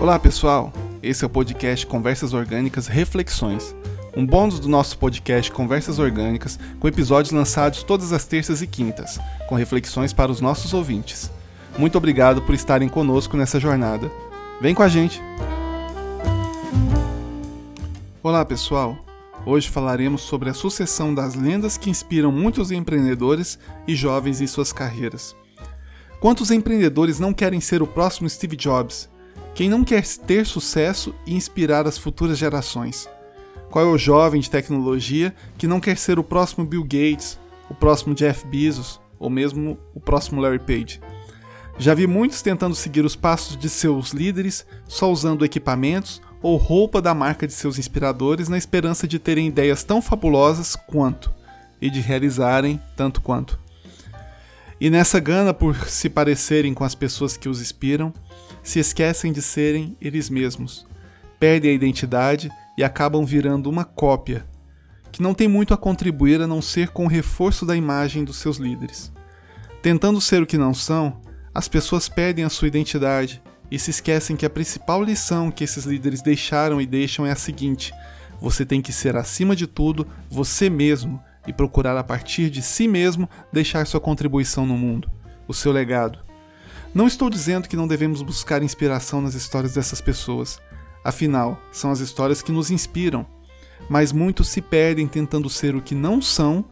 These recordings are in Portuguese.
Olá pessoal, esse é o podcast Conversas Orgânicas Reflexões, um bônus do nosso podcast Conversas Orgânicas, com episódios lançados todas as terças e quintas, com reflexões para os nossos ouvintes. Muito obrigado por estarem conosco nessa jornada. Vem com a gente! Olá pessoal, hoje falaremos sobre a sucessão das lendas que inspiram muitos empreendedores e jovens em suas carreiras. Quantos empreendedores não querem ser o próximo Steve Jobs? Quem não quer ter sucesso e inspirar as futuras gerações? Qual é o jovem de tecnologia que não quer ser o próximo Bill Gates, o próximo Jeff Bezos ou mesmo o próximo Larry Page? Já vi muitos tentando seguir os passos de seus líderes só usando equipamentos ou roupa da marca de seus inspiradores na esperança de terem ideias tão fabulosas quanto e de realizarem tanto quanto. E nessa gana por se parecerem com as pessoas que os inspiram, se esquecem de serem eles mesmos, perdem a identidade e acabam virando uma cópia, que não tem muito a contribuir a não ser com o reforço da imagem dos seus líderes. Tentando ser o que não são, as pessoas perdem a sua identidade e se esquecem que a principal lição que esses líderes deixaram e deixam é a seguinte: você tem que ser acima de tudo você mesmo e procurar a partir de si mesmo deixar sua contribuição no mundo, o seu legado. Não estou dizendo que não devemos buscar inspiração nas histórias dessas pessoas, afinal, são as histórias que nos inspiram, mas muitos se perdem tentando ser o que não são,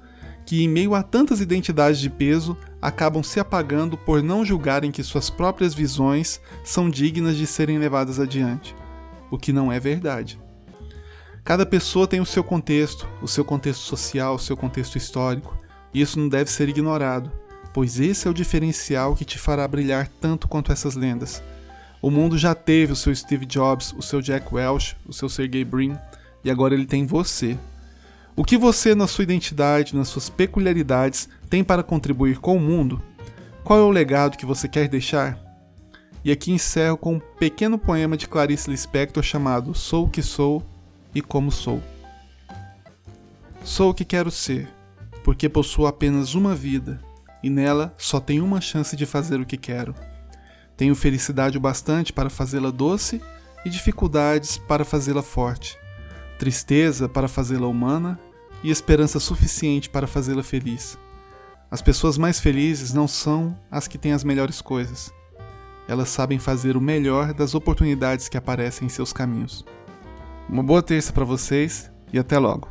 que em meio a tantas identidades de peso acabam se apagando por não julgarem que suas próprias visões são dignas de serem levadas adiante, o que não é verdade. Cada pessoa tem o seu contexto, o seu contexto social, o seu contexto histórico, e isso não deve ser ignorado, pois esse é o diferencial que te fará brilhar tanto quanto essas lendas. O mundo já teve o seu Steve Jobs, o seu Jack Welch, o seu Sergey Brin, e agora ele tem você. O que você, na sua identidade, nas suas peculiaridades, tem para contribuir com o mundo? Qual é o legado que você quer deixar? E aqui encerro com um pequeno poema de Clarice Lispector chamado Sou o que sou e como sou. Sou o que quero ser, porque possuo apenas uma vida e nela só tenho uma chance de fazer o que quero. Tenho felicidade o bastante para fazê-la doce e dificuldades para fazê-la forte, tristeza para fazê-la humana e esperança suficiente para fazê-la feliz. As pessoas mais felizes não são as que têm as melhores coisas. Elas sabem fazer o melhor das oportunidades que aparecem em seus caminhos. Uma boa terça para vocês e até logo.